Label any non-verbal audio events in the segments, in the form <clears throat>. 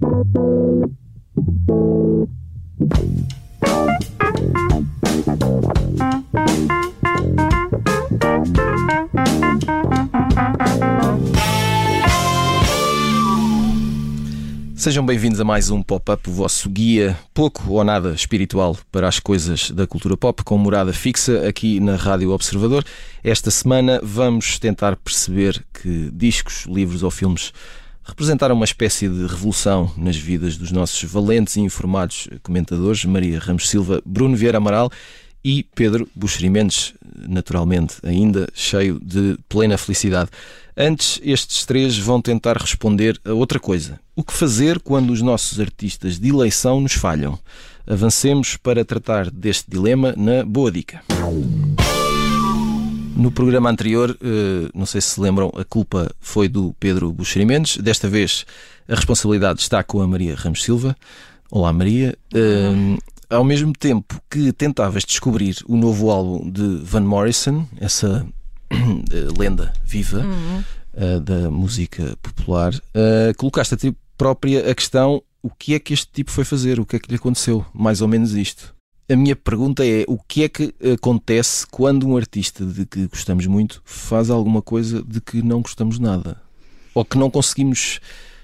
Sejam bem-vindos a mais um Pop-Up, o vosso guia pouco ou nada espiritual para as coisas da cultura pop, com morada fixa aqui na Rádio Observador. Esta semana vamos tentar perceber que discos, livros ou filmes representaram uma espécie de revolução nas vidas dos nossos valentes e informados comentadores, Maria Ramos Silva, Bruno Vieira Amaral e Pedro Buxeri Mendes, naturalmente ainda cheio de plena felicidade. Antes, estes três vão tentar responder a outra coisa. O que fazer quando os nossos artistas de eleição nos falham? Avancemos para tratar deste dilema na Boa Dica. No programa anterior, eh, não sei se se lembram, a culpa foi do Pedro Buxeri Mendes. Desta vez, a responsabilidade está com a Maria Ramos Silva. Olá, Maria. Uh, ao mesmo tempo que tentavas descobrir o novo álbum de Van Morrison, essa <clears throat> lenda viva uhum. uh, da música popular, colocaste a ti própria a questão: o que é que este tipo foi fazer? O que é que lhe aconteceu? Mais ou menos isto. A minha pergunta é: o que é que acontece quando um artista de que gostamos muito faz alguma coisa de que não gostamos nada? Ou que não conseguimos,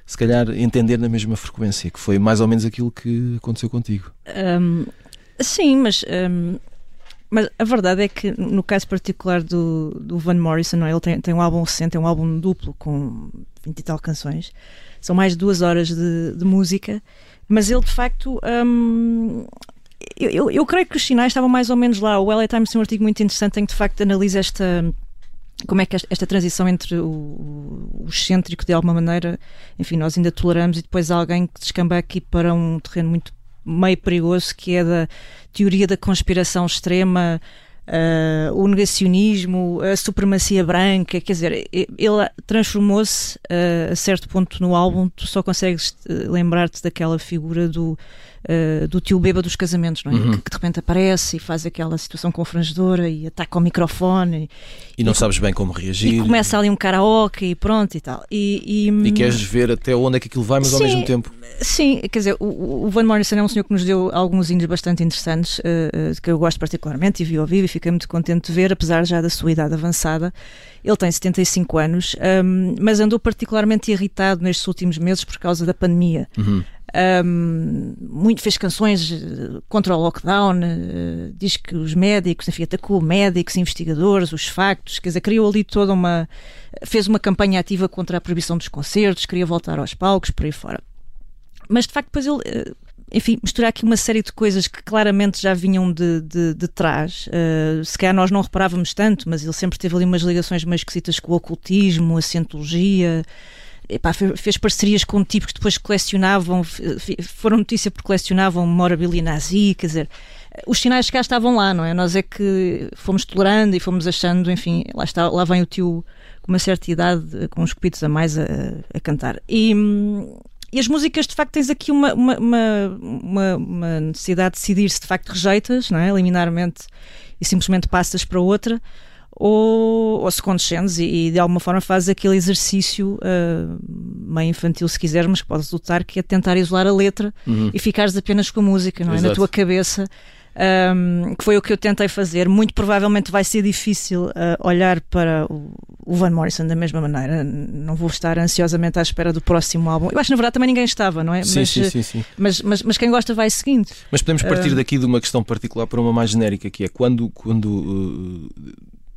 se calhar, entender na mesma frequência, que foi mais ou menos aquilo que aconteceu contigo? Um, sim, mas um, mas a verdade é que, no caso particular do, do Van Morrison, é? ele tem, tem um álbum recente, é um álbum duplo com 20 e tal canções. São mais de duas horas de, de música, mas ele de facto. Eu, eu, creio que os sinais estavam mais ou menos lá. O LA Times tem um artigo muito interessante em que de facto analisa esta como é que esta transição entre o, o, excêntrico de alguma maneira, enfim, nós ainda toleramos e depois alguém que descamba aqui para um terreno muito meio perigoso que é da teoria da conspiração extrema, uh, o negacionismo, a supremacia branca, quer dizer, ele transformou-se uh, a certo ponto no álbum, tu só consegues eh, lembrar-te daquela figura do uh, do tio beba dos casamentos, não é? Uhum. Que, que, de repente aparece e faz aquela situação confrangedora e ataca o microfone. E, e não e, sabes bem como reagir. E começa ali um karaoke e pronto e tal. E, e, queres ver até onde é que aquilo vai, mas sim, ao mesmo tempo. Sim, quer dizer, o, o, Van Morrison é um senhor que nos deu alguns hinos bastante interessantes, uh, que eu gosto particularmente e vi ao vivo e fiquei muito contente de ver, apesar já da sua idade avançada. Ele tem 75 anos, um, mas andou particularmente irritado nestes últimos meses por causa da pandemia. Uhum. Um, muito, fez canções eh, contra o lockdown, uh, diz que os médicos, enfim, atacou médicos, investigadores, os factos, quer dizer, criou ali toda uma. fez uma campanha ativa contra a proibição dos concertos, queria voltar aos palcos, por aí fora. Mas de facto, depois ele. Uh, enfim, misturar aqui uma série de coisas que claramente já vinham de, de, de trás. Uh, se calhar nós não reparávamos tanto, mas ele sempre teve ali umas ligações mais esquisitas com o ocultismo, a cientologia epá, fez parcerias com tipos que depois colecionavam, foram notícia porque colecionavam memorabilia nazi, quer dizer, os sinais cá estavam lá, não é? Nós é que fomos tolerando e fomos achando, enfim, lá, está, lá vem o tio com uma certa idade, com uns copitos a mais a, a cantar. E, e as músicas, de facto, tens aqui uma, uma, uma, uma necessidade de decidir se de facto rejeitas, não é? Liminarmente e simplesmente passas para outra ou, ou se condescendes e, e, de alguma forma fazes aquele exercício uh, meio infantil, se quiser, mas que pode resultar que é tentar isolar a letra uhum. e ficares apenas com a música, não é? Na tua cabeça. Um, que foi o que eu tentei fazer. Muito provavelmente vai ser difícil uh, olhar para o, o, Van Morrison da mesma maneira. Não vou estar ansiosamente à espera do próximo álbum. Eu acho que na verdade também ninguém estava, não é? Sim, mas, sim, sim, sim. Mas, mas, mas, quem gosta vai seguindo. Mas podemos partir uh, daqui de uma questão particular para uma mais genérica, que é quando, quando uh,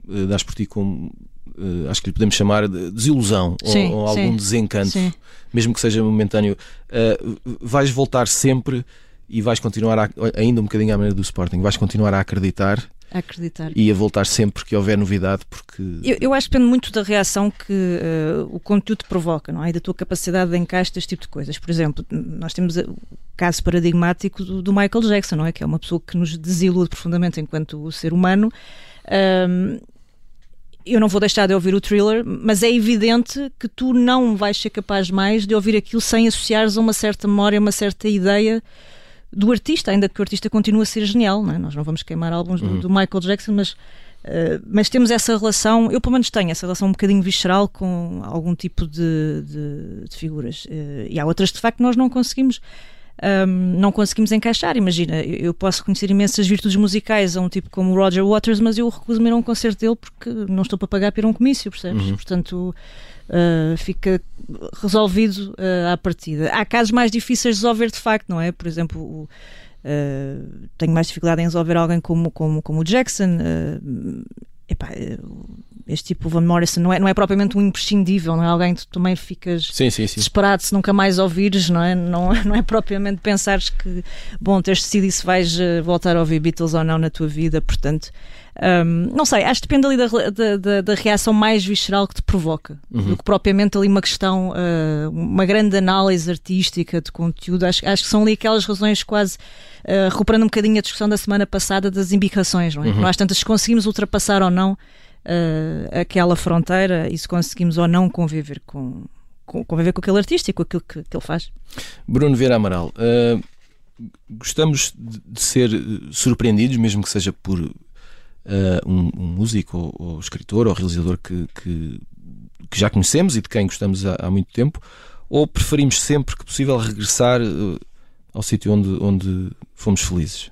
uh, dás por ti com uh, acho que lhe podemos chamar de desilusão sim, ou, ou, algum sim, desencanto, sim. mesmo que seja momentâneo, uh, vais voltar sempre e vais continuar a, ainda um bocadinho à maneira do Sporting, vais continuar a acreditar a acreditar. E a voltar sempre que houver novidade, porque. Eu, eu acho que depende muito da reação que uh, o conteúdo provoca, não é? E da tua capacidade de encaixe deste tipo de coisas. Por exemplo, nós temos o caso paradigmático do, do Michael Jackson, não é? Que é uma pessoa que nos desilude profundamente enquanto ser humano. Um, eu não vou deixar de ouvir o thriller, mas é evidente que tu não vais ser capaz mais de ouvir aquilo sem associares a uma certa memória, uma certa ideia do artista, ainda que o artista continue a ser genial. Não é? Nós não vamos queimar álbuns uhum. do, do, Michael Jackson, mas Uh, mas temos essa relação, eu pelo menos tenho essa relação um bocadinho visceral com algum tipo de, de, de figuras. Uh, e há outras de facto nós não conseguimos. Um, não conseguimos encaixar. Imagina, eu posso conhecer imensas virtudes musicais a um tipo como Roger Waters, mas eu recuso-me a um concerto dele porque não estou para pagar para ir a um comício, percebes? Uhum. Portanto, uh, fica resolvido uh, à partida. Há casos mais difíceis de resolver de facto, não é? Por exemplo, o, uh, tenho mais dificuldade em resolver alguém como, como, como o Jackson. Epá, este tipo, o Van Morrison, não é, não é propriamente um imprescindível, não é alguém que tu também ficas sim, sim, sim. desesperado se nunca mais ouvires, não é? Não, <laughs> não é propriamente pensares que, bom, teres decidido se vais voltar a ouvir Beatles ou não na tua vida, portanto, um, não sei, acho que depende ali da, da, da, da reação mais visceral que te provoca, uhum. do que propriamente ali uma questão, uh, uma grande análise artística de conteúdo. Acho, acho que são ali aquelas razões quase uh, recuperando um bocadinho a discussão da semana passada das imbicações, não é? Uhum. Nós tantas conseguimos ultrapassar ou não uh, aquela fronteira e se conseguimos ou não conviver com, com, conviver com aquele artista e com aquilo que, que ele faz. Bruno Vieira Amaral, uh, gostamos de ser surpreendidos, mesmo que seja por uh, um, um, músico ou, ou, escritor ou realizador que, que, que, já conhecemos e de quem gostamos há, há, muito tempo, ou preferimos sempre que possível regressar ao sítio onde, onde fomos felizes?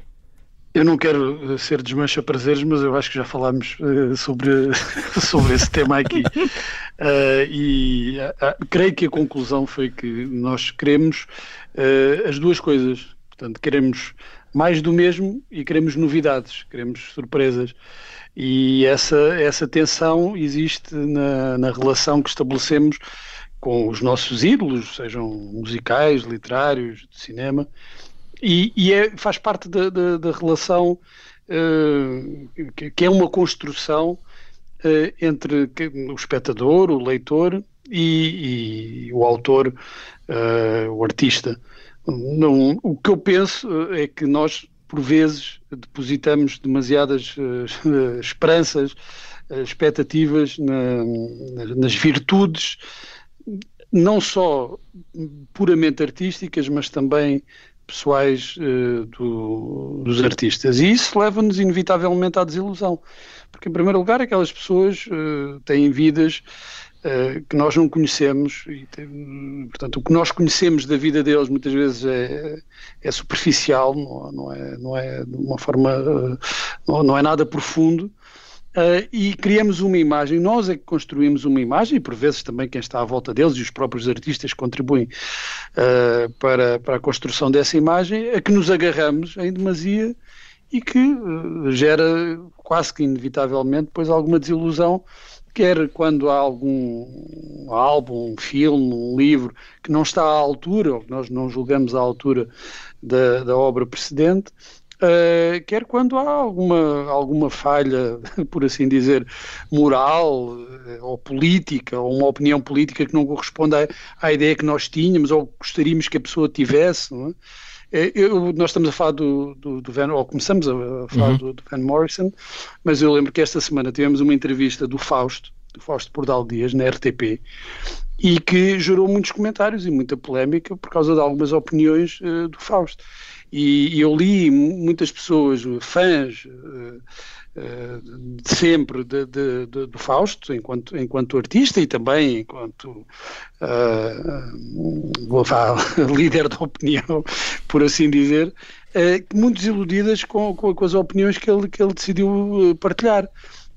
Eu não quero eh, ser desmancha prazeres, mas eu acho que já falámos uh, sobre, <laughs> sobre esse tema aqui. Uh, <laughs> e uh, creio que a conclusão foi que nós queremos as duas coisas. Portanto, queremos mais do mesmo e queremos novidades, queremos surpresas. E essa, essa tensão existe na, na relação que estabelecemos com os nossos ídolos, sejam musicais, literários, de cinema, e, e é, faz parte da, relação uh, que, que, é uma construção uh, entre o espectador, o leitor e, e o autor, uh, o artista. Não, o que eu penso é que nós, por vezes, depositamos demasiadas <laughs> esperanças, expectativas na, nas virtudes, não só puramente artísticas, mas também pessoais uh, do, dos artistas. E isso leva-nos inevitavelmente à desilusão. Porque, em primeiro lugar, aquelas pessoas têm vidas eh, que nós não conhecemos e portanto o que nós conhecemos da vida deles muitas vezes é, é superficial não, não, é não é de uma forma não, não é nada profundo Uh, e criamos uma imagem, nós é que construímos uma imagem, e por vezes também quem está à volta deles e os próprios artistas contribuem uh, para, para a construção dessa imagem, a que nos agarramos em demasia e que uh, gera quase que inevitavelmente depois alguma desilusão quer quando há algum álbum, um filme, um livro que não está à altura, ou que nós não julgamos à altura da, da obra precedente, uh, quer quando há alguma, alguma falha, <laughs> por assim dizer, moral uh, ou política, ou uma opinião política que não corresponde à, à, ideia que nós tínhamos ou gostaríamos que a pessoa tivesse, é? É, eu, nós estamos a falar do, do, do, Van, ou começamos a falar uhum. do, do, Van Morrison, mas eu lembro que esta semana tivemos uma entrevista do Fausto, do Fausto Pordal Dias, na RTP, e que gerou muitos comentários e muita polémica por causa de algumas opiniões uh, do Fausto. E, eu li muitas pessoas, fãs, uh, de sempre de, de, de, do Fausto, enquanto, enquanto artista e também enquanto uh, <laughs> líder da opinião, por assim dizer, muito desiludidas com, com, com, as opiniões que ele, que ele decidiu partilhar.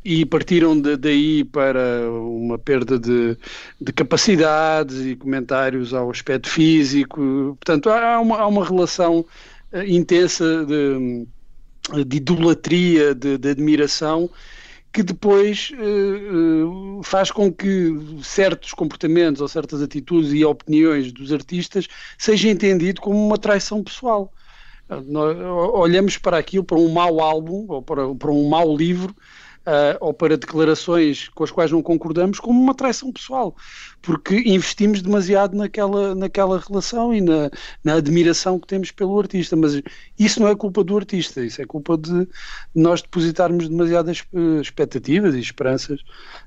E partiram de, daí para uma perda de, de capacidades e comentários ao aspecto físico. Portanto, há uma, há uma relação intensa de de idolatria, de, de admiração, que depois uh, faz com que certos comportamentos ou certas atitudes e opiniões dos artistas seja entendido como uma traição pessoal. Nós olhamos para aquilo, para um mau álbum ou para, para um mau livro uh, ou para declarações com as quais não concordamos como uma traição pessoal, porque investimos demasiado naquela, naquela relação e na, na admiração que temos pelo artista. Mas isso não é culpa do artista, isso é culpa de nós depositarmos demasiadas eh, expectativas e esperanças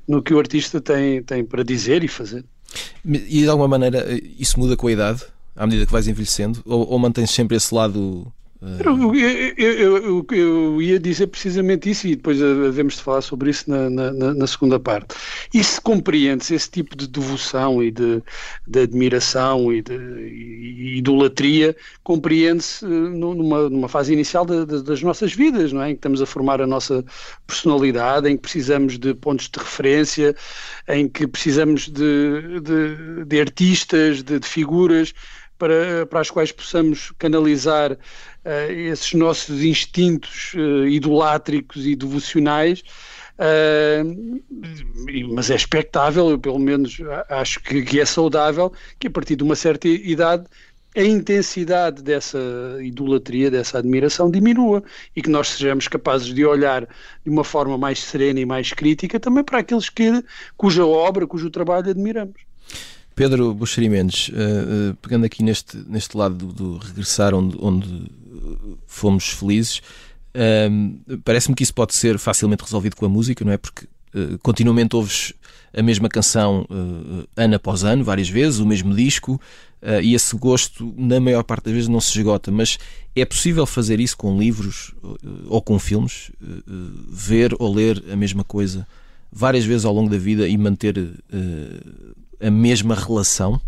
no que o artista tem, tem para dizer e fazer. E de alguma maneira isso muda com a idade, à medida que vais envelhecendo? Ou, ou mantens sempre esse lado Eu, eu, eu, eu, ia dizer precisamente isso e depois havemos de falar sobre isso na, na, na segunda parte. E se compreende-se esse tipo de devoção e de, de admiração e de e idolatria, compreende-se numa, numa fase inicial de, de, das nossas vidas, não é? em que estamos a formar a nossa personalidade, em que precisamos de pontos de referência, em que precisamos de, de, de artistas, de figuras para, para as quais possamos canalizar uh, esses nossos instintos uh, idolátricos e devocionais. Uh, mas é expectável, eu pelo menos acho que, que, é saudável, que a partir de uma certa idade a intensidade dessa idolatria, dessa admiração diminua e que nós sejamos capazes de olhar de uma forma mais serena e mais crítica também para aqueles que, cuja obra, cujo trabalho admiramos. Pedro Buxeri Mendes, uh, pegando aqui neste, neste lado do, do regressar onde, onde fomos felizes, uh, parece-me que isso pode ser facilmente resolvido com a música, não é? Porque continuamente ouves a mesma canção ano após ano, várias vezes, o mesmo disco, e esse gosto, na maior parte das vezes, não se esgota. Mas é possível fazer isso com livros ou com filmes? ver ou ler a mesma coisa várias vezes ao longo da vida e manter a mesma relação?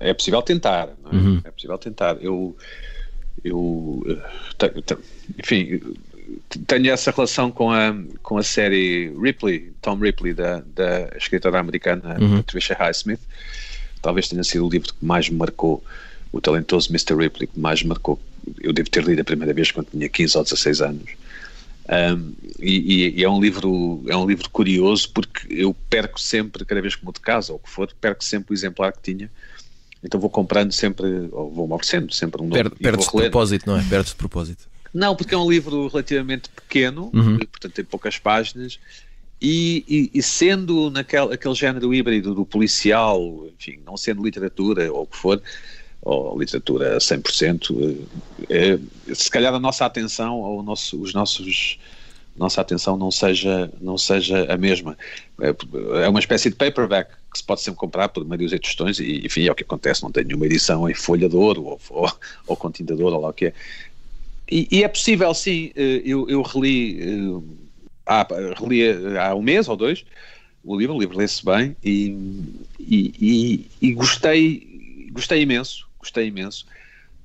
É possível tentar, é? Uhum. é? possível tentar. Eu, eu enfim, tenho essa relação com a, com a série Ripley, Tom Ripley, da, da escritora americana uhum. Patricia Highsmith. Talvez tenha sido o livro que mais me marcou, o talentoso Mr. Ripley, que mais me marcou. Eu devo ter lido a primeira vez quando tinha 15 ou 16 anos. Um, e, e, é um livro é um livro curioso porque eu perco sempre cada vez que mudo de casa ou o que for perco sempre o exemplar que tinha. Então vou comprando sempre ou vou oferecendo sempre um novo perde, de propósito não é? Perde de propósito. Não porque é um livro relativamente pequeno uhum. portanto tem poucas páginas. E, e, e, sendo naquele aquele género híbrido do policial enfim não sendo literatura ou o que for ou literatura 100%, é, se calhar a nossa atenção ou nosso, os nossos nossa atenção não seja não seja a mesma. É, é uma espécie de paperback que se pode sempre comprar por meio de tostões e enfim é o que acontece não tem nenhuma edição em folha de ouro ou, ou, ou com tinta de ouro ou lá o que é. E, e, é possível sim eh, eu, eu reli eh, há, reli há um mês ou dois o livro, o livro lê-se bem e, e, e, e gostei gostei imenso gostei imenso,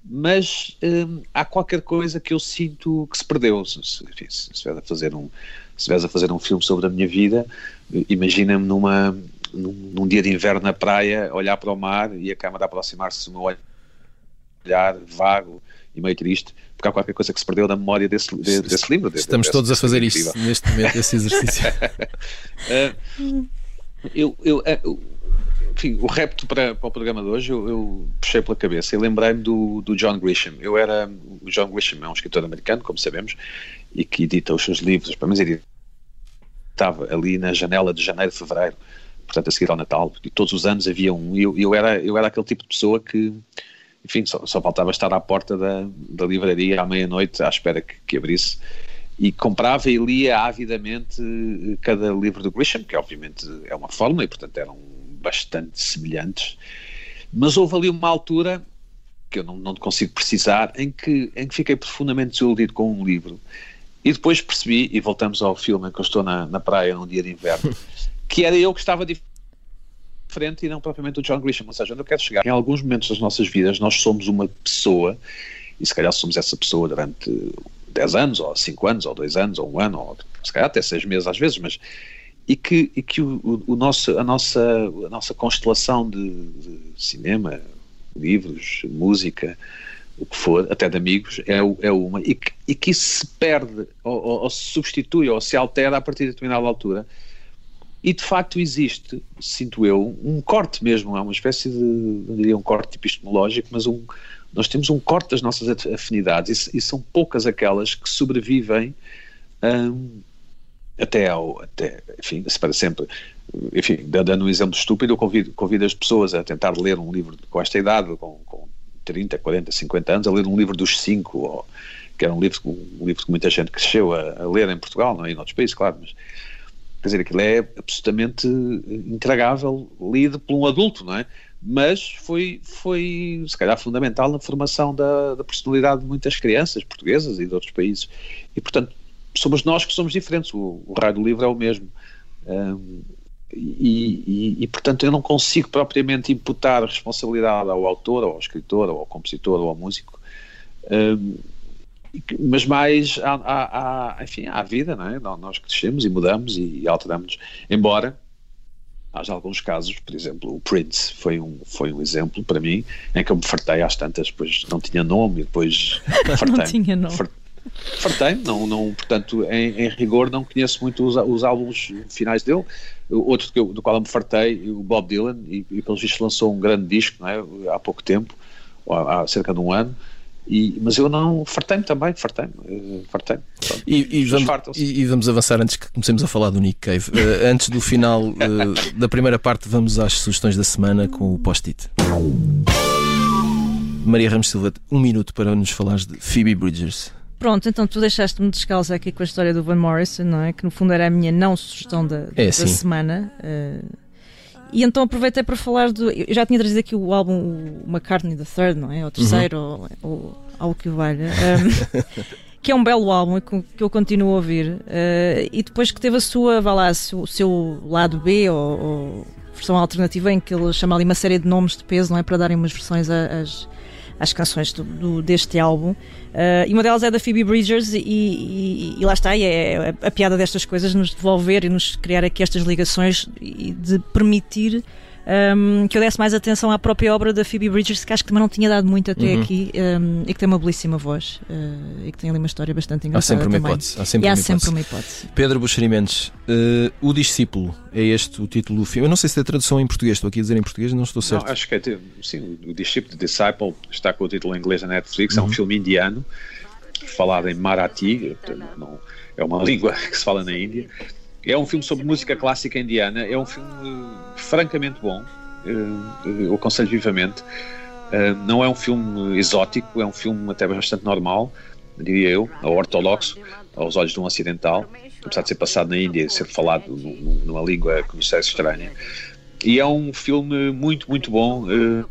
mas hum, há qualquer coisa que eu sinto que se perdeu. Se, enfim, se, se a fazer um se a fazer um filme sobre a minha vida, imagina-me numa num, num, dia de inverno na praia, olhar para o mar e a câmara aproximar-se do meu olhar vago e meio triste, porque há qualquer coisa que se perdeu da memória desse, de, desse livro. Estamos desse, todos a fazer isto neste momento, esse <laughs> exercício. uh, eu, eu, uh, enfim, o repto para, para o programa de hoje eu, eu puxei pela cabeça e lembrei-me do, do John Grisham. Eu era. O John Grisham é um escritor americano, como sabemos, e que edita os seus livros, mim ele estava ali na janela de janeiro, fevereiro, portanto a seguir ao Natal, e todos os anos havia um. E eu, eu, era, eu era aquele tipo de pessoa que, enfim, só, só faltava estar à porta da, da livraria à meia-noite à espera que, que abrisse e comprava e lia avidamente cada livro do Grisham, que obviamente é uma fórmula e portanto era um bastante semelhantes, mas houve ali uma altura que eu não, não consigo precisar, em que, em que fiquei profundamente desiludido com um livro. E depois percebi, e voltamos ao filme em que eu estou na, na praia num dia de inverno, <laughs> que era eu que estava diferente e não propriamente o John Grisham. Ou seja, onde eu quero chegar, em alguns momentos das nossas vidas, nós somos uma pessoa, e se calhar somos essa pessoa durante 10 anos, ou 5 anos, ou 2 anos, ou um ano, ou se calhar até 6 meses às vezes, mas e que, e que o, o, nosso, a, nossa, a nossa constelação de, de, cinema, livros, música, o que for, até de amigos, é, é uma, e que, e que isso se perde, ou, ou, ou, se substitui, ou se altera a partir de determinada altura. E de facto existe, sinto eu, um corte mesmo, é uma espécie de, não diria um corte epistemológico, mas um, nós temos um corte das nossas afinidades e, e são poucas aquelas que sobrevivem um, até ao, até, enfim, se para sempre, enfim, dando um exemplo estúpido, eu convido, convido as pessoas a tentar ler um livro com esta idade, com, com 30, 40, 50 anos, a ler um livro dos cinco, ou, que era um livro, um livro que muita gente cresceu a, a ler em Portugal, não é? em outros países, claro, mas quer dizer, aquilo é absolutamente intragável, lido por um adulto, não é? mas foi, foi se calhar fundamental na formação da, da personalidade de muitas crianças portuguesas e de outros países. E, portanto, somos nós que somos diferentes, o, o raio do livro é o mesmo. Um, e, e, e, portanto, eu não consigo propriamente imputar responsabilidade ao autor, ou ao escritor, ou ao compositor, ou ao músico. Um, mas mais há, enfim, há a vida, não é? Nós crescemos e mudamos e alteramos, embora haja alguns casos, por exemplo, o Prince foi um, foi um exemplo para mim em que eu me fartei às tantas, depois não tinha nome e depois fartei. <laughs> não tinha nome. Fartei, não, não, portanto, em, em rigor não conheço muito os, os álbuns finais dele. Outro eu, do qual eu me fartei, o Bob Dylan, e, e pelos vistos lançou um grande disco é? há pouco tempo, há, há cerca de um ano, e, mas eu não fartei-me também, fartei-me, uh, fartei-me. E, e, vamos, e, vamos avançar antes que comecemos a falar do Nick Cave. Uh, antes do final uh, da primeira parte, vamos às sugestões da semana com o post-it. Maria Ramos Silva, um minuto para nos falares de Phoebe Bridgers. Pronto, então tu deixaste-me descalço aqui com a história do Van Morrison, não é? Que no fundo era a minha não sugestão da, é, da semana. Uh, e então aproveitei para falar do. Eu já tinha trazido aqui o álbum o McCartney the Third, não é? O terceiro, uhum. ou, ou algo que o valha. Um, <laughs> que é um belo álbum que eu continuo a ouvir. Uh, e depois que teve a sua, vá lá, o seu lado B, ou, ou, versão alternativa, em que ele chama ali uma série de nomes de peso, não é? Para darem umas versões às, às canções do, do, deste álbum. Uh, e uma delas é da Phoebe Bridgers, e, e, e lá está, e é, é a piada destas coisas, nos devolver e nos criar aqui estas ligações e de permitir um, que eu desse mais atenção à própria obra da Phoebe Bridgers, que acho que também não tinha dado muito até uhum. aqui, um, e que tem uma belíssima voz uh, e que tem ali uma história bastante engraçada. Há sempre uma hipótese. Há sempre, e há sempre uma hipótese. Pedro Buxerimentos, uh, O Discípulo, é este o título do filme. Eu não sei se é tradução em português, estou aqui a dizer em português, não estou certo. Não, acho que é, sim, O Discípulo, The Disciple, está com o título em inglês na Netflix, uhum. é um uhum. filme indiano, falado em Marathi, não, é uma <laughs> língua que se fala na Índia. É um filme sobre música clássica indiana, é um filme uh, francamente bom, eu aconselho vivamente. Não é um filme exótico, é um filme até bastante normal, diria eu, ou ortodoxo, aos olhos de um ocidental, apesar de ser passado na Índia e ser falado numa língua que nos é estranha. E é um filme muito, muito bom uh,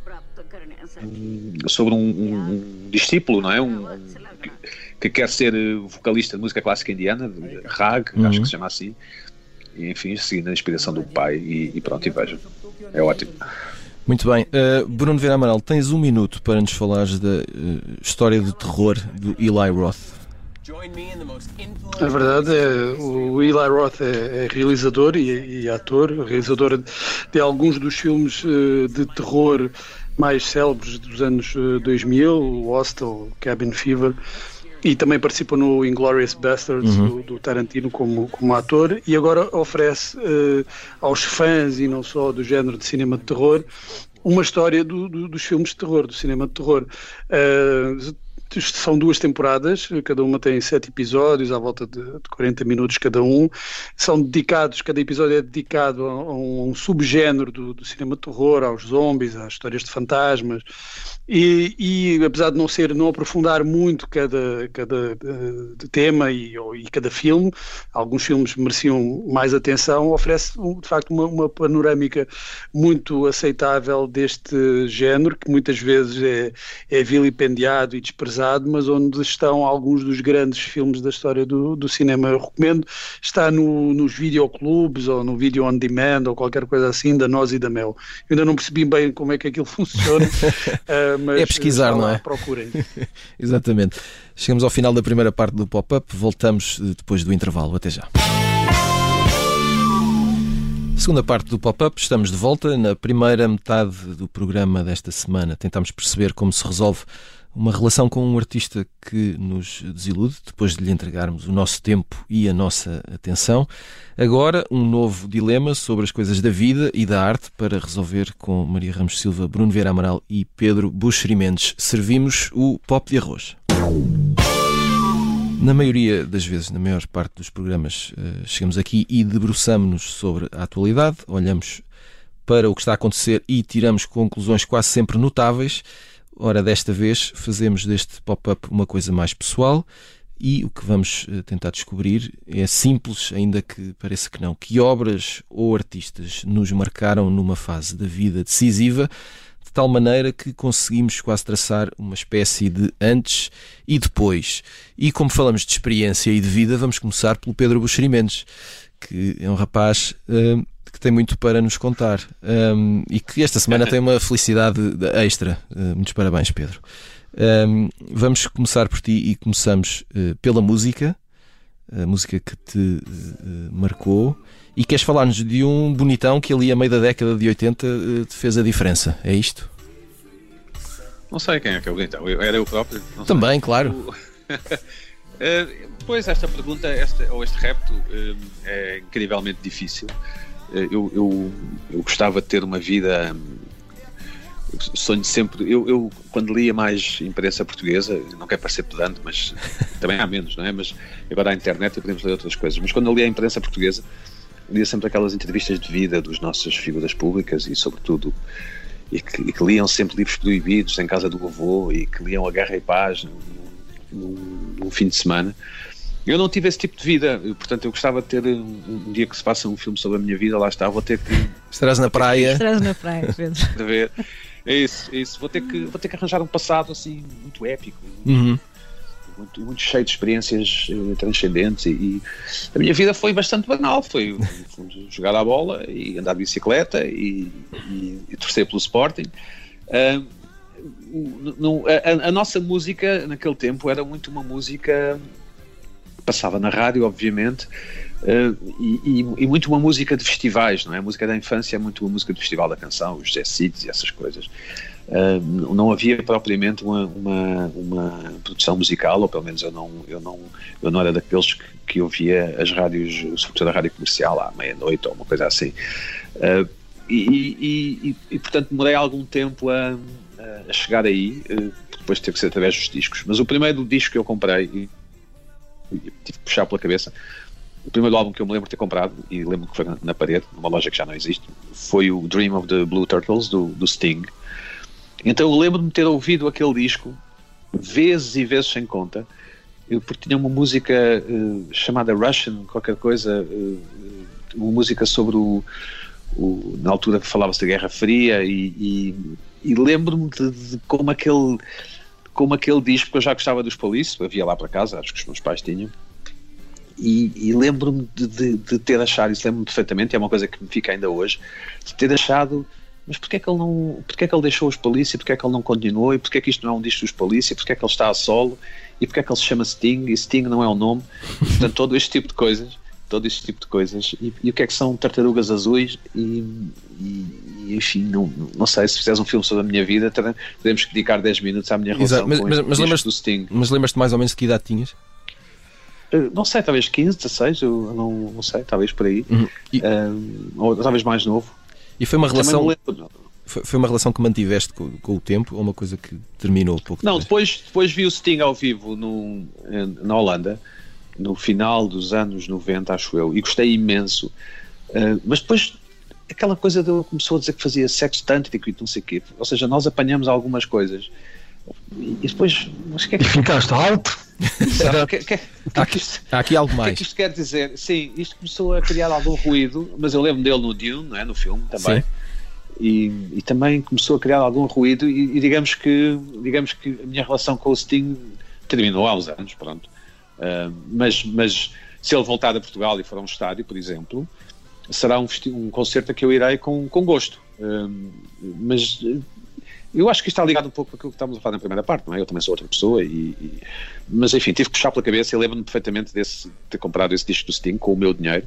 sobre um, um, um, discípulo, não é? Um, que, que, quer ser vocalista de música clássica indiana, rag, uhum. acho que se chama assim, e enfim, seguindo a inspiração do pai, e, e pronto, e vejam. É ótimo. Muito bem. Uh, Bruno Vera Amaral, tens um minuto para nos falares da uh, história de terror do Eli Roth. A verdade é o Eli Roth é, é realizador e, e, ator, realizador de alguns dos filmes uh, de terror mais célebres dos anos 2000, o Hostel, Cabin Fever e também participa no Inglorious Bastards uhum. do, do, Tarantino como, como ator e agora oferece uh, aos fãs e não só do género de cinema de terror uma história do, do, dos filmes de terror, do cinema de terror. Uh, são duas temporadas, cada uma tem sete episódios, à volta de, de 40 minutos cada um. São dedicados, cada episódio é dedicado a, a um, subgénero do, do, cinema de terror, aos zombies, às histórias de fantasmas. E, e, apesar de não ser, não aprofundar muito cada, cada uh, tema e, e, cada filme, alguns filmes mereciam mais atenção, oferece de facto uma, uma, panorâmica muito aceitável deste género, que muitas vezes é, é vilipendiado e desprezado, mas onde estão alguns dos grandes filmes da história do, do cinema. Eu recomendo, está no, nos videoclubes ou no video on demand ou qualquer coisa assim, da Nós e da Mel. Eu ainda não percebi bem como é que aquilo <laughs> funciona. uh, <laughs> mas é pesquisar, não é? Procurem. <laughs> Exatamente. Chegamos ao final da primeira parte do pop-up, voltamos eh, depois do intervalo. Até já. Segunda parte do pop-up, estamos de volta. Na primeira metade do programa desta semana, tentamos perceber como se resolve uma relação com um artista que nos desilude depois de lhe entregarmos o nosso tempo e a nossa atenção. Agora, um novo dilema sobre as coisas da vida e da arte para resolver com Maria Ramos Silva, Bruno Vieira Amaral e Pedro Buxeri Mendes. Servimos o pop de arroz. Na maioria das vezes, na maior parte dos programas, eh, chegamos aqui e debruçamos-nos sobre a atualidade, olhamos para o que está a acontecer e tiramos conclusões quase sempre notáveis. Ora, desta vez fazemos deste pop-up uma coisa mais pessoal E o que vamos eh, tentar descobrir é simples, ainda que pareça que não. Que obras ou artistas nos marcaram numa fase da vida decisiva, de tal maneira que conseguimos quase traçar uma espécie de antes e depois. E como falamos de experiência e de vida, vamos começar pelo Pedro Buxeri Mendes, que é um rapaz uh, que tem muito para nos contar um, e que esta semana <laughs> tem uma felicidade extra. Uh, muitos parabéns, Pedro. Um, vamos começar por ti e começamos uh, pela música, a música que te uh, marcou. E queres falar-nos de um bonitão que ali a meio da década de 80 uh, te fez a diferença, é isto? Não sei quem é que é o bonitão, eu, era eu próprio. Também, sei. claro. <laughs> pois, esta pergunta, esta, ou este repto, é incrivelmente difícil. Eu, eu, eu gostava de ter uma vida sonho sempre. Eu, eu, quando lia mais imprensa portuguesa, não quero parecer pedante, mas <laughs> também há menos, não é? Mas agora há internet e podemos ler outras coisas. Mas quando eu lia a imprensa portuguesa, lia sempre aquelas entrevistas de vida dos nossas figuras públicas e, sobretudo, e que, e que liam sempre livros proibidos em casa do avô e que liam A Guerra e Paz num, fim de semana. Eu não tive esse tipo de vida, portanto eu gostava de ter um, um, dia que se faça um filme sobre a minha vida, lá está, vou ter que. Estarás na praia. Estarás na praia, Pedro. <laughs> De ver. É isso, é isso. Vou ter que, vou ter que arranjar um passado assim muito épico. Uhum. Muito, muito, cheio de experiências uh, transcendentes e, e, a minha vida foi bastante banal foi jogar a bola e andar de bicicleta e, e, e torcer pelo Sporting uh, no, a, a, nossa música naquele tempo era muito uma música passava na rádio obviamente Uh, e, e, muito uma música de festivais, não é? A música da infância é muito uma música de festival da canção, os Jazz Seeds e essas coisas. Uh, não havia propriamente uma, uma, uma, produção musical, ou pelo menos eu não, eu não, eu não era daqueles que, que ouvia as rádios, sobretudo a rádio comercial, à meia-noite ou uma coisa assim. Uh, e, e, portanto demorei algum tempo a, a chegar aí, depois teve que ser através dos discos. Mas o primeiro disco que eu comprei, e, tive que puxar pela cabeça, o primeiro álbum que eu me lembro de ter comprado, e lembro que foi na parede, numa loja que já não existe, foi o Dream of the Blue Turtles, do, do Sting. Então eu lembro-me de ter ouvido aquele disco vezes e vezes sem conta, porque tinha uma música uh, chamada Russian, qualquer coisa, uh, uma música sobre o. o na altura falava-se da Guerra Fria, e, e, e lembro-me de, de, como aquele. Como aquele disco, que eu já gostava dos Police, havia lá para casa, acho que os meus pais tinham, e, e lembro-me de, de, de, ter achado, isso lembro-me perfeitamente, é uma coisa que me fica ainda hoje, de ter achado, mas porquê é que ele não, porquê é que ele deixou os Polícia, porquê é que ele não continuou, e porquê é que isto não é um disco dos Polícia, porquê é que ele está a solo, e porquê é que ele se chama Sting, e Sting não é o nome, portanto todo este tipo de coisas, todo este tipo de coisas, e, e o que é que são tartarugas azuis, e, e enfim, não, não sei, se fizeres um filme sobre a minha vida, podemos dedicar 10 minutos à minha relação Exato, mas, com mas, mas lembras, do Sting. Mas lembras-te mais ou menos de que idade tinhas? Eh, não sei, talvez 15, 16, eu não, não sei, talvez por aí. Uhum. E... Um, ou talvez mais novo. E foi uma relação. Foi, foi uma relação que mantiveste com, com, o tempo ou uma coisa que terminou pouco Não, depois, depois vi o Sting ao vivo no, na Holanda, no final dos anos 90, acho eu, e gostei imenso. Uh, mas depois aquela coisa dele começou a dizer que fazia sexo tântrico e não sei o quê. Ou seja, nós apanhamos algumas coisas e depois. Mas que é que... E ficaste alto? que, que, há, aqui, há aqui algo mais. O que é que isto quer dizer? Sim, isto começou a criar algum ruído, mas eu lembro dele no Dune, não é? no filme também. E, e, também começou a criar algum ruído e, e, digamos que digamos que a minha relação com o Sting terminou há uns anos, pronto. Uh, mas, mas se ele voltar a Portugal e for a um estádio, por exemplo, será um, um concerto a que eu irei com, com gosto. Uh, mas eu acho que isto está ligado um pouco com aquilo que estávamos a falar na primeira parte, não é? Eu também sou outra pessoa, e, e... mas enfim, tive que puxar pela cabeça e lembro-me perfeitamente desse, de ter comprado esse disco do Sting com o meu dinheiro.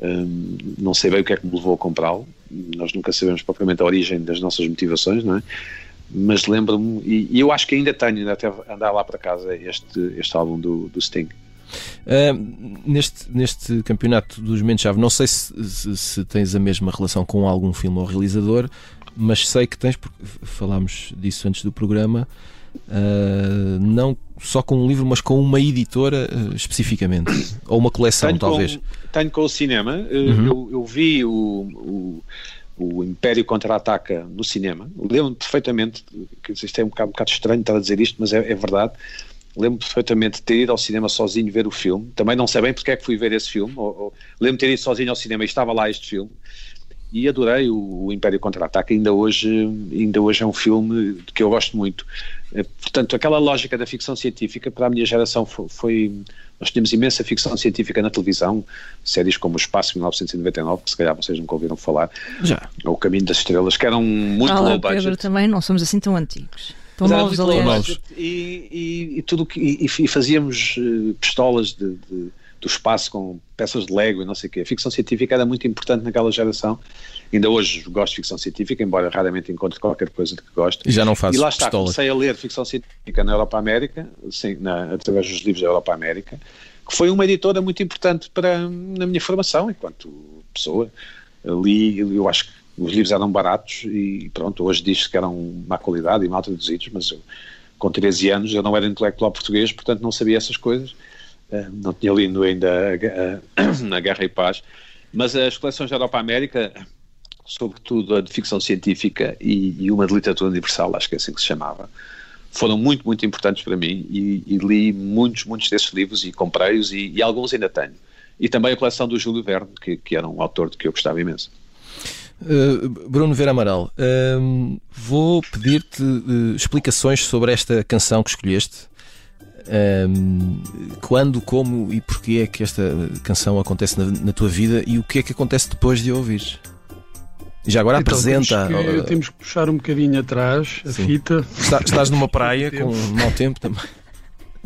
Um, não sei bem o que é que me levou a comprá-lo, nós nunca sabemos propriamente a origem das nossas motivações, não é? Mas lembro-me, e, e, eu acho que ainda tenho, ainda até andar lá para casa este, este álbum do, do Sting. Uh, neste, neste campeonato dos Momentos-Chave, não sei se, se, se, tens a mesma relação com algum filme ou realizador, mas sei que tens, porque falámos disso antes do programa, uh, não só com um livro, mas com uma editora uh, especificamente, <coughs> ou uma coleção, tenho talvez. Com, tenho com o cinema, uhum. eu, eu, vi o, o, o Império Contra-Ataca no cinema, lembro-me perfeitamente, que isto é um bocado, um bocado, estranho estar a dizer isto, mas é, é verdade. Lembro perfeitamente de ter ido ao cinema sozinho ver o filme. Também não sei bem porque é que fui ver esse filme. Ou, ou, lembro de ter ido sozinho ao cinema e estava lá este filme. E adorei o, o Império Contra-Ataque. Ainda hoje, ainda hoje é um filme que eu gosto muito. Eh, portanto, aquela lógica da ficção científica para a minha geração foi, foi nós tínhamos imensa ficção científica na televisão, séries como O Espaço 1999, que se calhar vocês nunca ouviram falar, Já. ou O Caminho das Estrelas, que eram muito Fala, low budget. Pedro, também não somos assim tão antigos. Tão novos, aliás. E, e, e tudo que, e, e fazíamos eh, pistolas de, de- do espaço com peças de Lego e não sei o quê. A ficção científica era muito importante naquela geração. Ainda hoje gosto de ficção científica, embora raramente encontre qualquer coisa de que gosto. E já não fazes E lá está, pistolas. comecei a ler ficção científica na Europa América, sim, na, através dos livros da Europa América, que foi uma editora muito importante para na minha formação enquanto pessoa. Li, eu acho que os livros eram baratos e pronto, hoje diz-se que eram má qualidade e mal traduzidos, mas eu, com 13 anos eu não era intelectual português, portanto não sabia essas coisas. Eh, não tinha lido ainda a, a, <clears throat> a Guerra e Paz, mas as coleções da Europa América sobretudo a de ficção científica e, e uma de literatura universal, acho que é assim que se chamava, foram muito, muito importantes para mim e, e li muitos, muitos desses livros e comprei-os e, e alguns ainda tenho. E também a coleção do Júlio Verne, que, que era um autor de que eu gostava imenso. Uh, Bruno Vera Amaral, um, vou pedir-te uh, explicações sobre esta canção que escolheste. Um, quando, como e porquê é que esta canção acontece na, na tua vida e o que é que acontece depois de a ouvir? Já agora Então, apresenta. Temos que, temos que puxar um bocadinho atrás a Sim. fita, está- estás numa <laughs> praia com mau tempo também.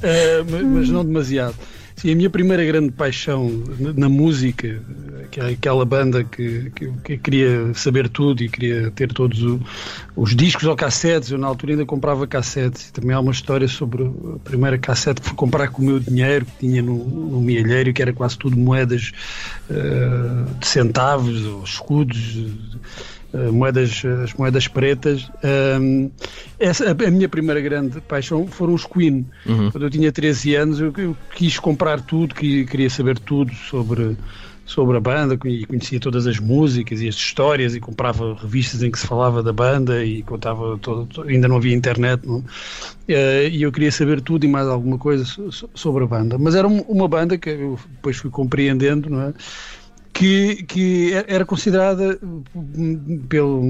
eh, ma- mas não demasiado. Sim, a minha primeira grande paixão na, música, é aquela banda que, que, que queria saber tudo e queria ter todos o- os discos ou cassetes. Eu na altura ainda comprava cassetes. Também há uma história sobre a primeira cassete que fui comprar com o meu dinheiro que tinha no, no mielheiro, que era quase tudo moedas eh, de centavos ou escudos. Eh, moedas, as moedas pretas. Ahm, essa, a, minha primeira grande paixão foram os Queen. Uhum. Quando eu tinha 13 anos, eu, eu quis comprar tudo, que- queria saber tudo sobre, sobre a banda e conhecia todas as músicas e as histórias e comprava revistas em que se falava da banda e contava todo, ainda não havia internet não? Eh, e eu queria saber tudo e mais alguma coisa so- so- sobre a banda mas era um- uma banda que eu depois fui compreendendo não é? Que, que era considerada pela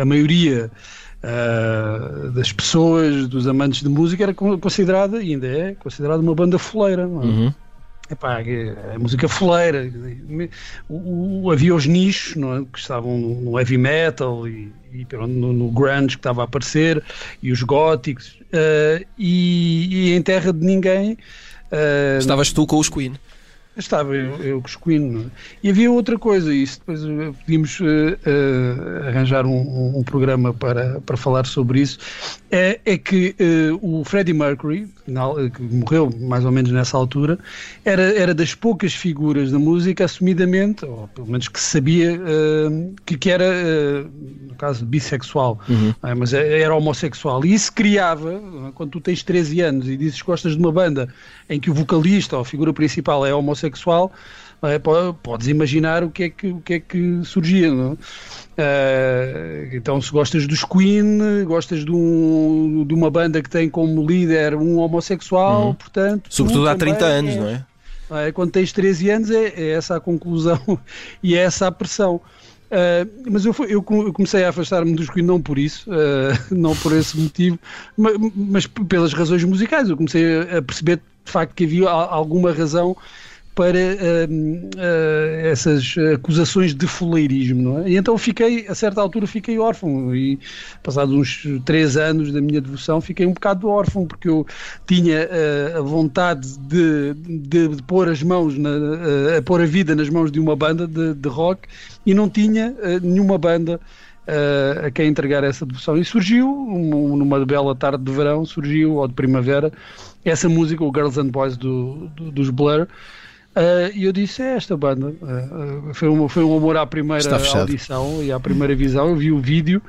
a maioria ah, das pessoas, dos amantes de música, era con- considerada, e ainda é, considerada uma banda foleira. é? Uhum. Epá, é a música foleira. O, o- havia os nichos não é? que estavam no no heavy metal e, e no, no grunge que estava a aparecer e os góticos ah, e, e em terra de ninguém ah, Estavas tu com os Queen. Estava eu, eu não é? E havia outra coisa, e isso depois eh, podíamos eh, eh, arranjar um, um- programa para, para falar sobre isso. É, é que eh, o Freddie Mercury, que morreu mais ou menos nessa altura, era, era das poucas figuras da música assumidamente, ou pelo menos que se sabia eh, que, que era, eh, no caso, bissexual, Uhum. não é? mas era homossexual. E isso criava, quando tu tens 13 anos e dizes que gostas de uma banda em que o vocalista ou a figura principal é homossexual, é? Po- podes imaginar o que é que, o que, é que surgia. Não é? Eh, então, se gostas dos Queen, gostas de, um- de uma banda que tem como líder um homossexual, portanto. tu Sobretudo há também 30 anos, és. não é? Não é? Quando tens 13 anos é, é essa a conclusão <laughs> e é essa a pressão. Ah, mas eu, eu co- eu comecei a afastar-me dos Queen não por isso, ah, <laughs> não por esse motivo, ma- mas, p- pelas razões musicais. Eu comecei a perceber de facto que havia alguma razão para ah, ah, essas acusações de fuleirismo, é? E então fiquei, a certa altura, fiquei órfão e passados uns três anos da minha devoção, fiquei um bocado órfão porque eu tinha ah, a vontade de, de, de pôr as mãos, na, ah, a pôr a vida nas mãos de uma banda de, de rock e não tinha nenhuma banda ah, a quem entregar essa devoção. E surgiu, um- numa bela tarde de verão, surgiu, ou de primavera, essa música, o Girls and Boys do, do- dos Blur. Ah, e eu disse: é esta banda. Ah, ah, foi, um, foi um amor à primeira audição e à primeira visão. Eu vi o vídeo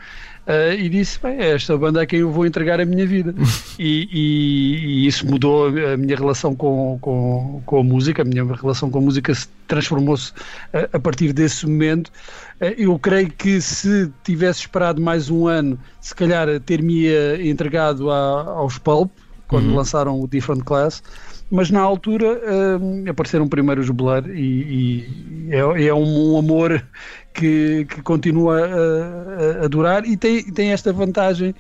ah, e disse: bem, é esta banda a quem eu vou entregar a minha vida. <laughs> e, e- e isso mudou a minha relação com, com, com a música. A minha relação com a música se transformou-se a, a partir desse momento. Ah, eu creio que se tivesse esperado mais um ano, se calhar ter-me entregado a- aos Pulp. quando uhum. lançaram o Different Class, mas na altura uh, apareceram primeiro os Blur e, e é, é um, amor que, que continua a, a, a durar e tem, tem esta vantagem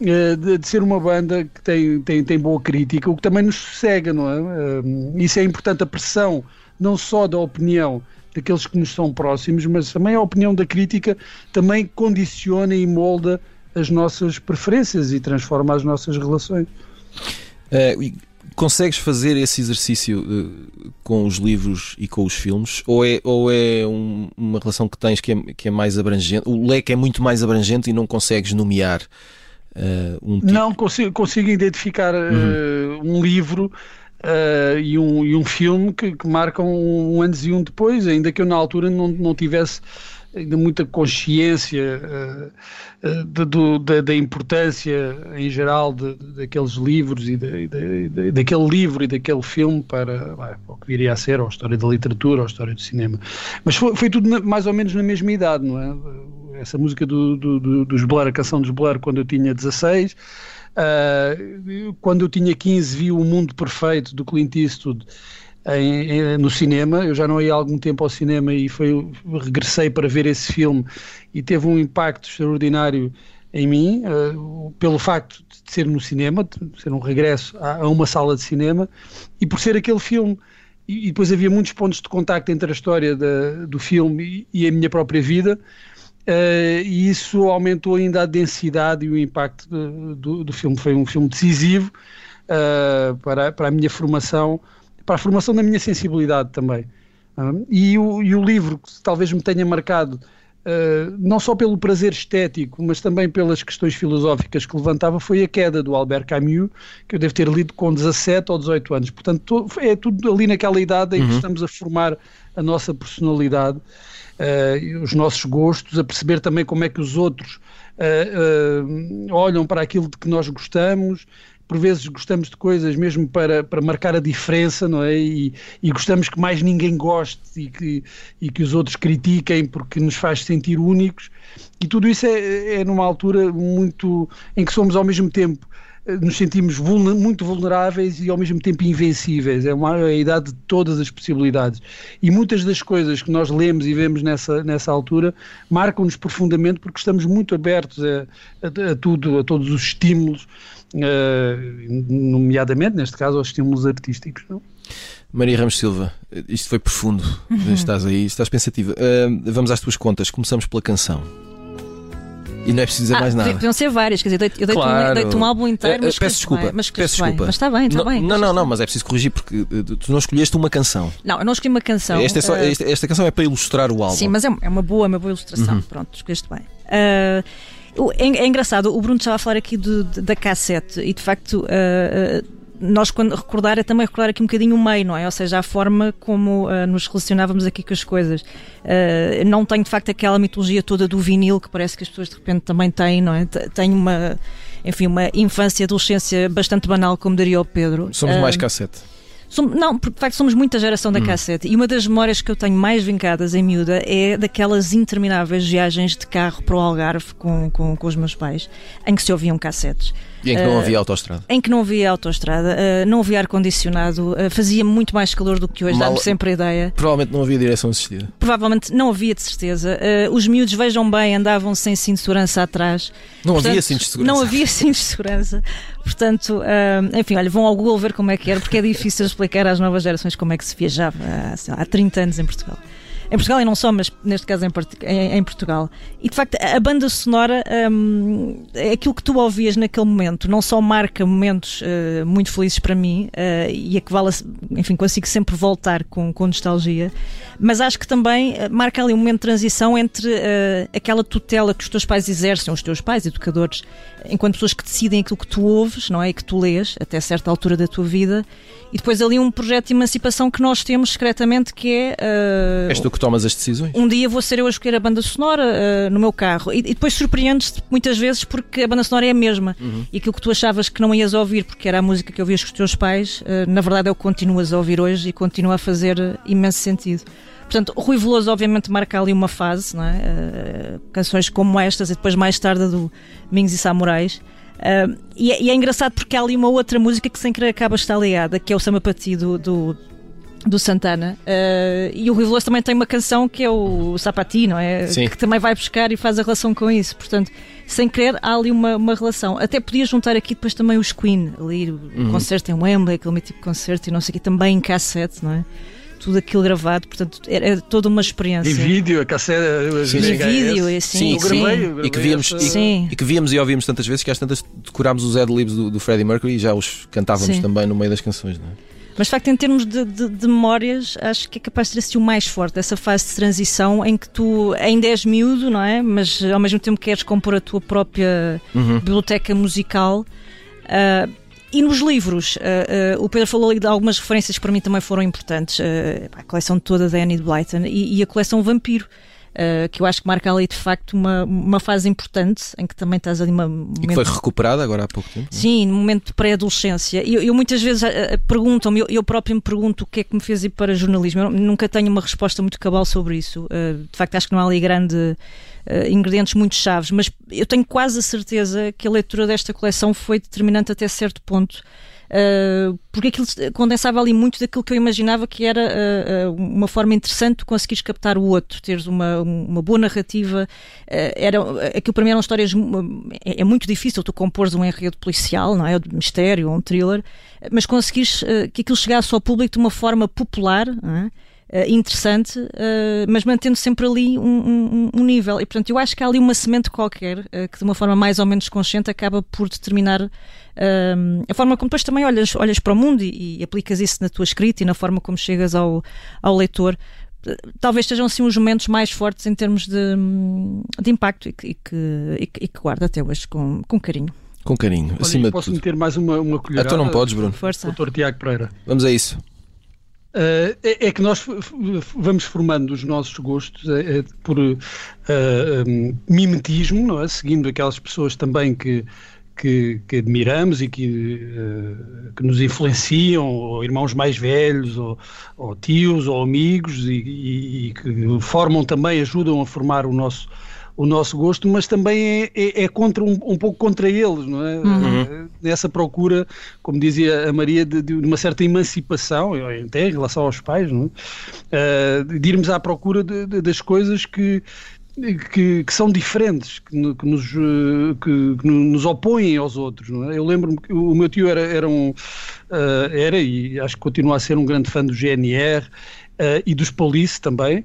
uh, de, de, ser uma banda que tem, tem, tem boa crítica, o que também nos sossega, não é? Uh, isso é importante, a pressão não só da opinião daqueles que nos são próximos, mas também a opinião da crítica também condiciona e molda as nossas preferências e transforma as nossas relações. Uh, consegues fazer esse exercício uh, com os livros e com os filmes? Ou é, ou é um, uma relação que tens que é, que é mais abrangente? O leque é muito mais abrangente e não consegues nomear uh, um tipo? Não, consigo, consigo identificar uhum. um livro Uh, e, um, e um filme que, que marcam um, um antes e um depois, ainda que eu na altura não, não tivesse ainda muita consciência uh, da, da, importância em geral daqueles livros e de, daquele livro e daquele filme para, o que viria a ser, ou a história da literatura, ou a história do cinema. Mas foi, foi tudo na, mais ou menos na mesma idade, não é? Essa música do, do, do, dos Blur, a canção dos Blur, quando eu tinha 16 Uh, quando eu tinha 15 vi O Mundo Perfeito do Clint Eastwood em, em, no cinema. Eu já não ia há algum tempo ao cinema e foi, regressei para ver esse filme e teve um impacto extraordinário em mim, uh, pelo facto de ser no cinema, de ser um regresso a, a, uma sala de cinema e por ser aquele filme. E, e depois havia muitos pontos de contacto entre a história da, do filme e, e a minha própria vida. Uh, e isso aumentou ainda a densidade e o impacto de, do, do, filme. Foi um filme decisivo uh, para, para a minha formação, para a formação da minha sensibilidade também. Uh, e, o, e o livro que talvez me tenha marcado, não só pelo prazer estético, mas também pelas questões filosóficas que levantava, foi A Queda, do Albert Camus, que eu devo ter lido com 17 ou 18 anos. Portanto, é tudo ali naquela idade em que uhum. estamos a formar a nossa personalidade uh, os nossos gostos, a perceber também como é que os outros uh, uh, olham para aquilo de que nós gostamos. Por vezes gostamos de coisas mesmo para, para marcar a diferença, não é? E, e gostamos que mais ninguém goste e que, e que os outros critiquem porque nos faz sentir únicos. E tudo isso é, é numa altura muito em que somos ao mesmo tempo nos sentimos vulner, muito vulneráveis e ao mesmo tempo invencíveis. É uma é a idade de todas as possibilidades. E muitas das coisas que nós lemos e vemos nessa, nessa altura marcam-nos profundamente porque estamos muito abertos a, a, a tudo, a todos os estímulos, nomeadamente, neste caso, aos estímulos artísticos. Não? Maria Ramos Silva, isto foi profundo. Uhum. Estás aí, estás pensativa. Uh, vamos às tuas contas. Começamos pela canção. E não é preciso dizer ah, mais nada. Deviam ser várias, quer dizer, eu deito, claro. um, deito um álbum inteiro, mas peço desculpa, bem, mas peço desculpa. Bem. Mas está bem, está não, bem. Não, não, não, mas é preciso corrigir porque eh, tu não escolheste uma canção. Não, eu não escolhi uma canção. Esta, é só, uh... esta, esta, canção é para ilustrar o álbum. Sim, mas é, é uma boa, uma boa ilustração. Uhum. Pronto, escolheste bem. Uh, é, é, engraçado, o Bruno estava a falar aqui de, da cassete e de facto. Uh, nós quando recordar é também recordar aqui um bocadinho o meio, não é? Ou seja, a forma como uh, nos relacionávamos aqui com as coisas. Uh, não tenho de facto aquela mitologia toda do vinil que parece que as pessoas de repente também têm, não é? Tenho uma, enfim, uma infância e adolescência bastante banal, como diria o Pedro. Somos mais cassete. Somos, não, porque de facto somos muita geração da hum. cassete. E uma das memórias que eu tenho mais vincadas em miúda é daquelas intermináveis viagens de carro para o Algarve com, com, com os meus pais, em que se ouviam cassetes. E em que não havia autostrada? Em que não havia autostrada, uh, não havia ar-condicionado, uh, fazia muito mais calor do que hoje, dá-me sempre a ideia. Provavelmente não havia direção assistida. Provavelmente não havia, de certeza. Os miúdos, vejam bem, andavam sem cinto de segurança atrás. Não Portanto, havia cinto de segurança. Não havia cinto de segurança. Portanto, enfim, olha, vão ao Google ver como é que era, porque é difícil <laughs> explicar às novas gerações como é que se viajava há 30 anos em Portugal em Portugal e não só, mas neste caso em, em, em Portugal. E de facto, a banda sonora um, é aquilo que tu ouvias naquele momento, não só marca momentos uh, muito felizes para mim uh, e a que vale, enfim, consigo sempre voltar com, com nostalgia, mas acho que também eh, marca ali um momento de transição entre uh, aquela tutela que os teus pais exercem, os teus pais, educadores, enquanto pessoas que decidem aquilo que tu ouves, não é? E que tu lês até certa altura da tua vida, e depois ali um projeto de emancipação que nós temos secretamente que é. Uh, tomas as decisões? Um dia vou ser eu a escolher a banda sonora uh, no meu carro. E, e depois surpreendes-te muitas vezes porque a banda sonora é a mesma. Uhum. E aquilo que tu achavas que não ias ouvir porque era a música que ouvias com os teus pais, uh, na verdade é o que continuas a ouvir hoje e continua a fazer imenso sentido. Portanto, Rui Veloso obviamente marca ali uma fase, não é? Uh, canções como estas e depois mais tarde do Mingos e Samurais. Uh, e, é, e, é, engraçado porque há ali uma outra música que sem querer acaba estar ligada, que é o Samba Pati do, do, do Santana. Uh, e o Rui Veloso também tem uma canção que é o Sapati, não é? Sim. Que também vai buscar e faz a relação com isso. Portanto, sem querer, há ali uma, uma relação. Até podia juntar aqui depois também os Queen, ali o uhum. concerto em Wembley, aquele mítico concerto e não sei o quê, também em cassete, não é? tudo aquilo gravado, portanto era toda uma experiência. Em vídeo, a cassete, sim, sim. vídeo, é assim, sim, sim. E, que víamos, e, e, que víamos e ouvimos tantas vezes que às tantas decorámos os ad-libs do, do Freddie Mercury e já os cantávamos sim. também no meio das canções, não é? Mas de facto, em termos de, de, de, memórias, acho que é capaz de ter sido o mais forte, essa fase de transição em que tu ainda és miúdo, não é? Mas ao mesmo tempo queres compor a tua própria uhum. biblioteca musical. Uh, e nos livros, uh, uh, o Pedro falou ali de algumas referências que para mim também foram importantes. A coleção toda da Annie Blyton e, e a coleção Vampiro. Uh, que eu acho que marca ali de facto uma, uma fase importante em que também estás ali uma momento... E que foi recuperada agora há pouco tempo. É? Sim, no momento de pré-adolescência. Eu, eu, muitas vezes uh, perguntam-me, eu, eu próprio me pergunto o que é que me fez ir para jornalismo. Eu nunca tenho uma resposta muito cabal sobre isso. Uh, de facto, acho que não há ali grande. ingredientes muito chaves, mas eu tenho quase a certeza que a leitura desta coleção foi determinante até certo ponto uh, porque aquilo condensava ali muito daquilo que eu imaginava que era uh, uma forma interessante de conseguires captar o outro, teres uma, uma boa narrativa. Uh, era, aquilo para mim eram histórias. É, é, muito difícil tu compores um enredo policial, não é? de mistério ou um thriller, mas conseguires que aquilo chegasse ao público de uma forma popular. Não é? interessante, mas mantendo sempre ali um, um, um, nível. E portanto, eu acho que há ali uma semente qualquer que, de uma forma mais ou menos consciente, acaba por determinar a forma como depois também olhas, olhas para o mundo e, e, aplicas isso na tua escrita e na forma como chegas ao, ao leitor. Talvez sejam assim os momentos mais fortes em termos de, de impacto e que, e que, e que, e que guardo até hoje com, com carinho. Com carinho, Olha, acima posso de tudo. meter mais uma, uma colherada? Então não podes, Bruno. Força. Doutor Tiago Pereira. Vamos a isso. Uh, é, é, que nós vamos formando os nossos gostos é, é, por uh, um, mimetismo, não é? seguindo aquelas pessoas também que, que, que admiramos e que, uh, que, nos influenciam, ou irmãos mais velhos, ou, ou tios, ou amigos, e, e, e, que formam também, ajudam a formar o nosso o nosso gosto, mas também é, é, é contra um, um, pouco contra eles, não é? Uhum. Nessa procura, como dizia a Maria, de, de, uma certa emancipação, até em relação aos pais, não é? Uh, de irmos à procura de, de, das coisas que, que, que, são diferentes, que, que, nos, que, que, nos opõem aos outros. É? Eu lembro-me que o meu tio era, era, um, uh, era, e acho que continua a ser um grande fã do GNR uh, e dos Police também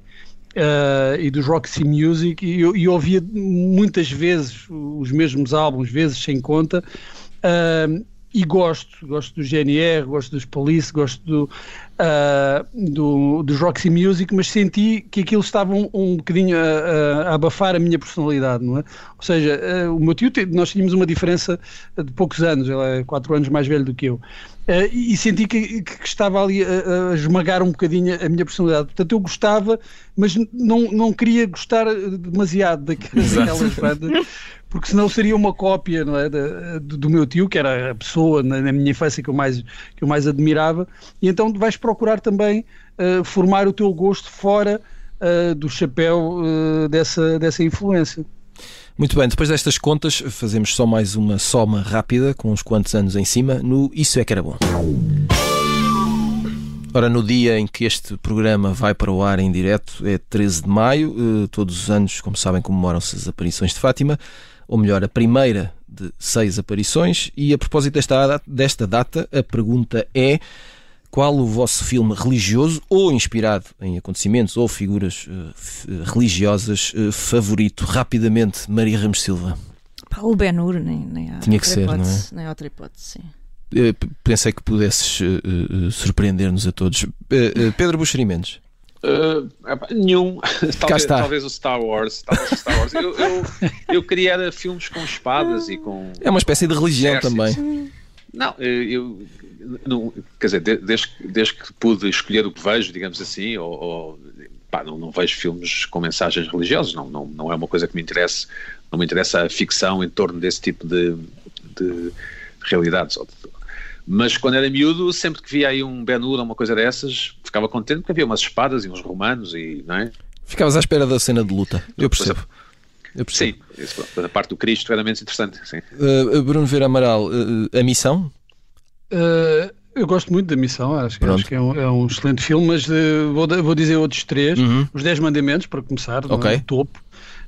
uh, e dos Roxy Music e eu, eu, ouvia muitas vezes os mesmos álbuns, vezes sem conta. Uh, e gosto, gosto do GNR, gosto dos Police, gosto do, uh, do, dos Roxy Music, mas senti que aquilo estava um, um bocadinho a, a, abafar a minha personalidade, não é? Ou seja, uh, o meu tio, nós tínhamos uma diferença de poucos anos, ele é quatro anos mais velho do que eu. Uh, e senti que, que, estava ali a, a, esmagar um bocadinho a minha personalidade. Portanto, eu gostava, mas não, não queria gostar demasiado daquelas bandas, porque senão seria uma cópia não é, do, meu tio, que era a pessoa na, na, minha infância que eu mais, que eu mais admirava, e então vais procurar também uh, formar o teu gosto fora uh, do chapéu dessa, dessa influência. Muito bem, depois destas contas, fazemos só mais uma soma rápida, com uns quantos anos em cima, no Isso é que era bom. Ora, no dia em que este programa vai para o ar em direto, é 13 de maio, todos os anos, como sabem, comemoram-se as aparições de Fátima, ou melhor, a primeira de seis aparições, e a propósito desta, desta data, a pergunta é qual o vosso filme religioso ou inspirado em acontecimentos ou figuras uh, religiosas uh, favorito? Rapidamente, Maria Ramos Silva. o Ben-Hur, nem, nem há Tinha que ser, hipótese, não é? Nem há outra hipótese, sim. Uh, pensei que pudesses surpreender-nos a todos. Pedro Buxerimentos. Uh, nenhum, <laughs> talvez, talvez, o Star Wars. Talvez o Star Wars. eu, eu, eu queria filmes com espadas e com. É uma espécie de religião também. Não, eu, não, quer dizer, desde, desde que pude escolher o que vejo, digamos assim, ou, ou pá, não, não, vejo filmes com mensagens religiosas, não, não, não é uma coisa que me interesse, não me interessa a ficção em torno desse tipo de, de realidades. Mas quando era miúdo, sempre que via aí um Ben-Hur ou uma coisa dessas, ficava contente porque havia umas espadas e uns romanos e, não é? Ficavas à espera da cena de luta, eu percebo. eu percebo. Sim, isso, a parte do Cristo era menos interessante. Sim. Uh, Bruno Vera Amaral, uh, a missão? Uh, eu gosto muito da missão, acho, acho que é um, é um, excelente filme, mas uh, vou, vou, dizer outros três. Uhum. Os Dez Mandamentos, para começar, okay. no topo.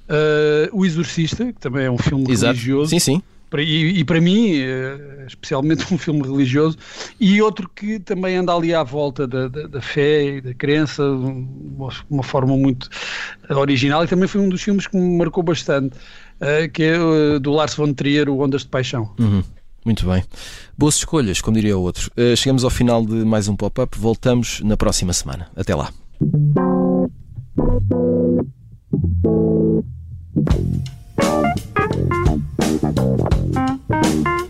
Uh, o Exorcista, que também é um filme Exato. religioso. Sim, sim. E, e, para mim, eh, especialmente um filme religioso, e outro que também anda ali à volta da, da, da fé e da crença, de uma forma muito original, e também foi um dos filmes que me marcou bastante, eh, que é eh, do Lars von Trier, o Ondas de Paixão. Uhum. Muito bem. Boas escolhas, como diria o outro. Chegamos ao final de mais um pop-up. Voltamos na próxima semana. Até lá. Thank you. Bye.